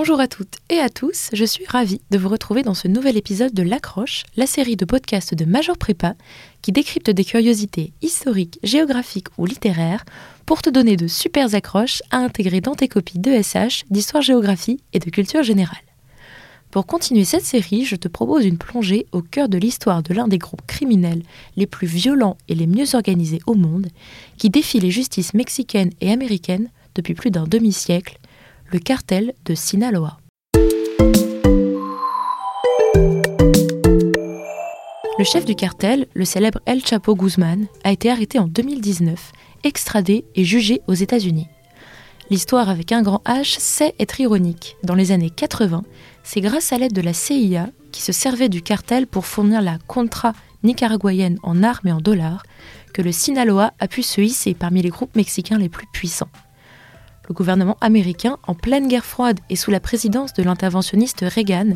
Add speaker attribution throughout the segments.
Speaker 1: Bonjour à toutes et à tous, je suis ravie de vous retrouver dans ce nouvel épisode de L'Accroche, la série de podcasts de Major Prépa qui décrypte des curiosités historiques, géographiques ou littéraires pour te donner de super accroches à intégrer dans tes copies de SH, d'histoire-géographie et de culture générale. Pour continuer cette série, je te propose une plongée au cœur de l'histoire de l'un des groupes criminels les plus violents et les mieux organisés au monde, qui défie les justices mexicaines et américaines depuis plus d'un demi-siècle le cartel de Sinaloa. Le chef du cartel, le célèbre El Chapo Guzman, a été arrêté en 2019, extradé et jugé aux États-Unis. L'histoire avec un grand H sait être ironique. Dans les années 80, c'est grâce à l'aide de la CIA, qui se servait du cartel pour fournir la contra nicaraguayenne en armes et en dollars, que le Sinaloa a pu se hisser parmi les groupes mexicains les plus puissants. Le gouvernement américain, en pleine guerre froide et sous la présidence de l'interventionniste Reagan,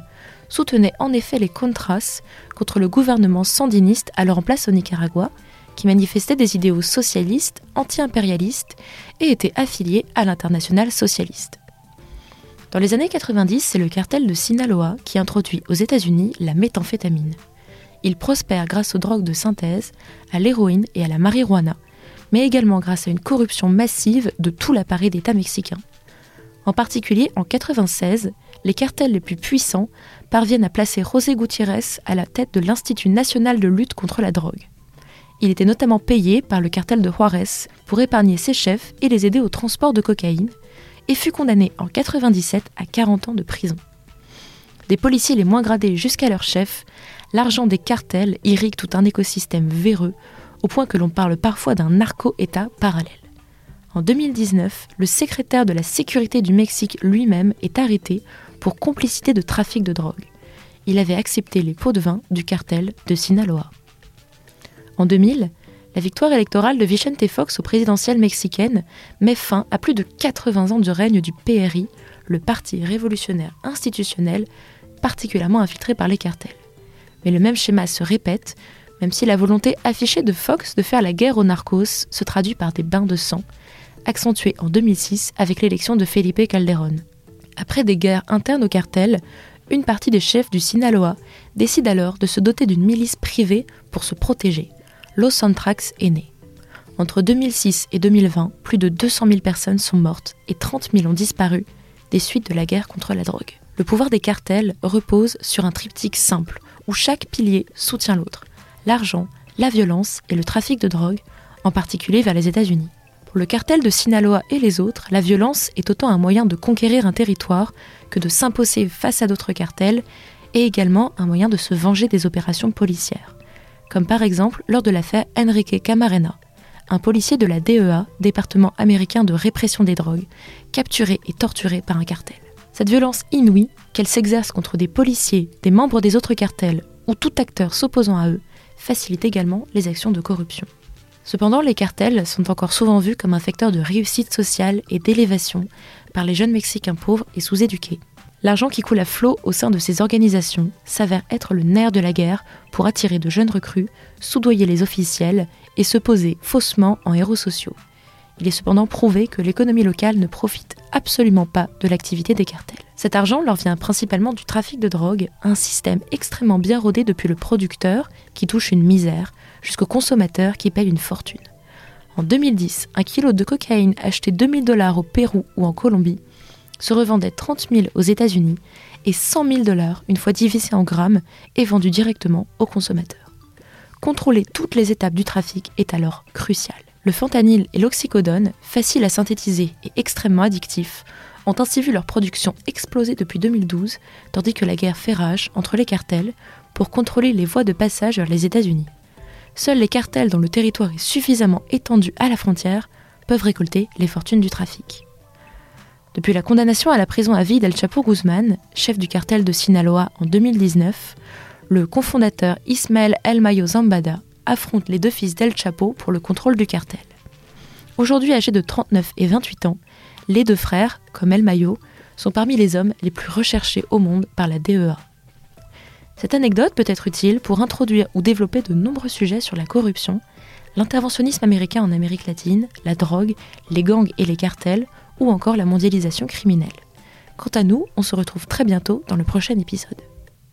Speaker 1: soutenait en effet les Contras contre le gouvernement sandiniste alors en place au Nicaragua, qui manifestait des idéaux socialistes, anti-impérialistes et était affilié à l'international socialiste. Dans les années 90, c'est le cartel de Sinaloa qui introduit aux États-Unis la méthamphétamine. Il prospère grâce aux drogues de synthèse, à l'héroïne et à la marijuana, mais également grâce à une corruption massive de tout l'appareil d'État mexicain. En particulier, en 1996, les cartels les plus puissants parviennent à placer José Gutiérrez à la tête de l'Institut national de lutte contre la drogue. Il était notamment payé par le cartel de Juarez pour épargner ses chefs et les aider au transport de cocaïne, et fut condamné en 1997 à 40 ans de prison. Des policiers les moins gradés jusqu'à leur chef, l'argent des cartels irrigue tout un écosystème véreux au point que l'on parle parfois d'un narco-État parallèle. En 2019, le secrétaire de la sécurité du Mexique lui-même est arrêté pour complicité de trafic de drogue. Il avait accepté les pots de vin du cartel de Sinaloa. En 2000, la victoire électorale de Vicente Fox aux présidentielles mexicaines met fin à plus de 80 ans du règne du PRI, le Parti révolutionnaire institutionnel, particulièrement infiltré par les cartels. Mais le même schéma se répète même si la volonté affichée de Fox de faire la guerre aux narcos se traduit par des bains de sang, accentués en 2006 avec l'élection de Felipe Calderón. Après des guerres internes au cartel, une partie des chefs du Sinaloa décide alors de se doter d'une milice privée pour se protéger. Los Antrax est né. Entre 2006 et 2020, plus de 200 000 personnes sont mortes et 30 000 ont disparu des suites de la guerre contre la drogue. Le pouvoir des cartels repose sur un triptyque simple, où chaque pilier soutient l'autre l'argent, la violence et le trafic de drogue, en particulier vers les États-Unis. Pour le cartel de Sinaloa et les autres, la violence est autant un moyen de conquérir un territoire que de s'imposer face à d'autres cartels et également un moyen de se venger des opérations policières. Comme par exemple lors de l'affaire Enrique Camarena, un policier de la DEA, département américain de répression des drogues, capturé et torturé par un cartel. Cette violence inouïe, qu'elle s'exerce contre des policiers, des membres des autres cartels ou tout acteur s'opposant à eux, facilite également les actions de corruption. Cependant, les cartels sont encore souvent vus comme un facteur de réussite sociale et d'élévation par les jeunes Mexicains pauvres et sous-éduqués. L'argent qui coule à flot au sein de ces organisations s'avère être le nerf de la guerre pour attirer de jeunes recrues, soudoyer les officiels et se poser faussement en héros sociaux. Il est cependant prouvé que l'économie locale ne profite absolument pas de l'activité des cartels. Cet argent leur vient principalement du trafic de drogue, un système extrêmement bien rodé depuis le producteur, qui touche une misère, jusqu'au consommateur qui paye une fortune. En 2010, un kilo de cocaïne acheté 2000 dollars au Pérou ou en Colombie se revendait 30 000 aux États-Unis et 100 000 dollars une fois divisé en grammes et vendu directement aux consommateurs. Contrôler toutes les étapes du trafic est alors crucial. Le fentanyl et l'oxycodone, faciles à synthétiser et extrêmement addictifs, ont ainsi vu leur production exploser depuis 2012, tandis que la guerre fait rage entre les cartels pour contrôler les voies de passage vers les États-Unis. Seuls les cartels dont le territoire est suffisamment étendu à la frontière peuvent récolter les fortunes du trafic. Depuis la condamnation à la prison à vie d'El Chapo Guzman, chef du cartel de Sinaloa en 2019, le cofondateur Ismael El Mayo Zambada affrontent les deux fils d'El Chapo pour le contrôle du cartel. Aujourd'hui âgés de 39 et 28 ans, les deux frères, comme El Mayo, sont parmi les hommes les plus recherchés au monde par la DEA. Cette anecdote peut être utile pour introduire ou développer de nombreux sujets sur la corruption, l'interventionnisme américain en Amérique latine, la drogue, les gangs et les cartels, ou encore la mondialisation criminelle. Quant à nous, on se retrouve très bientôt dans le prochain épisode.